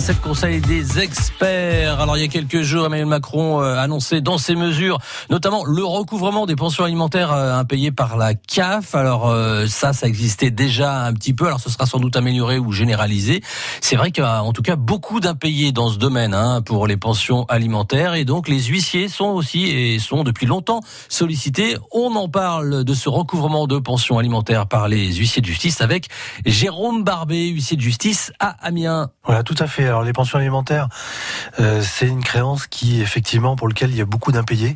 c'est le conseil des experts. Alors il y a quelques jours, Emmanuel Macron euh, annoncé dans ses mesures, notamment le recouvrement des pensions alimentaires euh, impayées par la CAF. Alors euh, ça, ça existait déjà un petit peu. Alors ce sera sans doute amélioré ou généralisé. C'est vrai qu'il y a en tout cas beaucoup d'impayés dans ce domaine hein, pour les pensions alimentaires et donc les huissiers sont aussi et sont depuis longtemps sollicités. On en parle de ce recouvrement de pensions alimentaires par les huissiers de justice avec Jérôme Barbet, huissier de justice à Amiens. Voilà, tout à fait. Alors les pensions alimentaires, euh, c'est une créance qui, effectivement, pour lequel il y a beaucoup d'impayés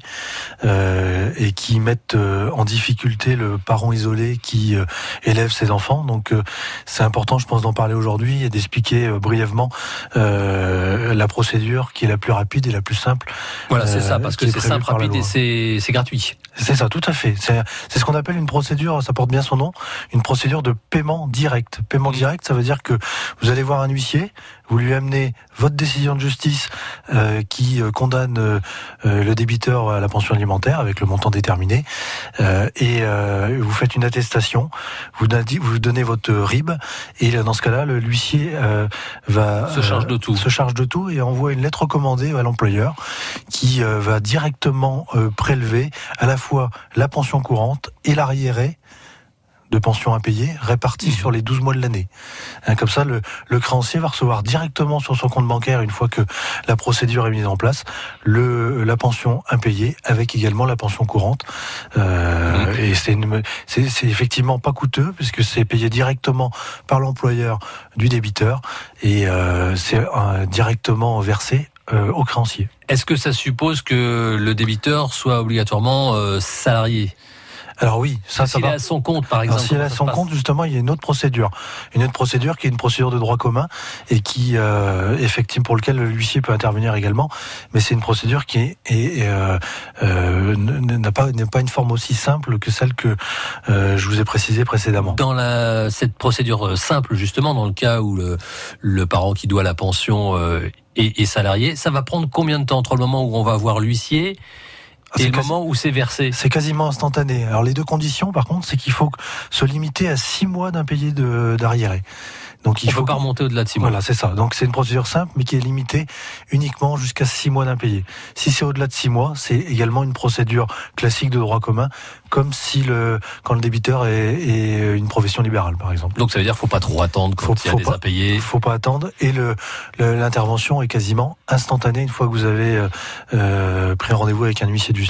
euh, et qui mettent euh, en difficulté le parent isolé qui élève ses enfants. Donc c'est important, je pense, d'en parler aujourd'hui et d'expliquer brièvement la procédure qui est la plus rapide et la plus simple. Voilà, c'est ça, parce que c'est simple, rapide et c'est gratuit. C'est ça, tout à fait. C'est ce qu'on appelle une procédure, ça porte bien son nom, une procédure de paiement direct. Paiement direct, ça veut dire que vous allez voir un huissier, vous lui amenez votre décision de justice euh, qui euh, condamne euh, le débiteur à la pension alimentaire avec le montant déterminé, et vous faites une attestation, vous, vous donnez votre RIB, et dans ce cas-là, l'huissier va se charge de tout, se charge de tout et envoie une lettre recommandée à l'employeur qui va directement prélever à la fois la pension courante et l'arriéré de pension impayée répartie sur les 12 mois de l'année. Hein, comme ça, le, créancier va recevoir directement sur son compte bancaire, une fois que la procédure est mise en place, le, la pension impayée avec également la pension courante. Euh, et c'est, c'est, effectivement pas coûteux puisque c'est payé directement par l'employeur du débiteur et euh, c'est euh, directement versé au créancier. Est-ce que ça suppose que le débiteur soit obligatoirement salarié? Alors oui, ça, ça va. est à son compte, par exemple. S'il est à son compte, justement, il y a une autre procédure, une autre procédure qui est une procédure de droit commun et qui, euh, effectivement, pour lequel l'huissier peut intervenir également. Mais c'est une procédure qui est, euh, euh, n'a pas n'est pas une forme aussi simple que celle que euh, je vous ai précisée précédemment. Dans la cette procédure simple, justement, dans le cas où le, le parent qui doit la pension euh, est, est salarié, ça va prendre combien de temps entre le moment où on va voir l'huissier et le moment où c'est versé C'est quasiment instantané. Alors les deux conditions, par contre, c'est qu'il faut se limiter à six mois d'impayé d'arriéré. Donc il ne faut pas remonter au-delà de 6 mois. Voilà, c'est ça. Donc c'est une procédure simple, mais qui est limitée uniquement jusqu'à 6 mois d'impayé. Si c'est au-delà de 6 mois, c'est également une procédure classique de droit commun, comme si le quand le débiteur est, une profession libérale, par exemple. Donc ça veut dire qu'il faut pas trop attendre quand il y a des pas, impayés. Faut pas attendre et le l'intervention est quasiment instantanée une fois que vous avez euh, euh pris rendez-vous avec un huissier du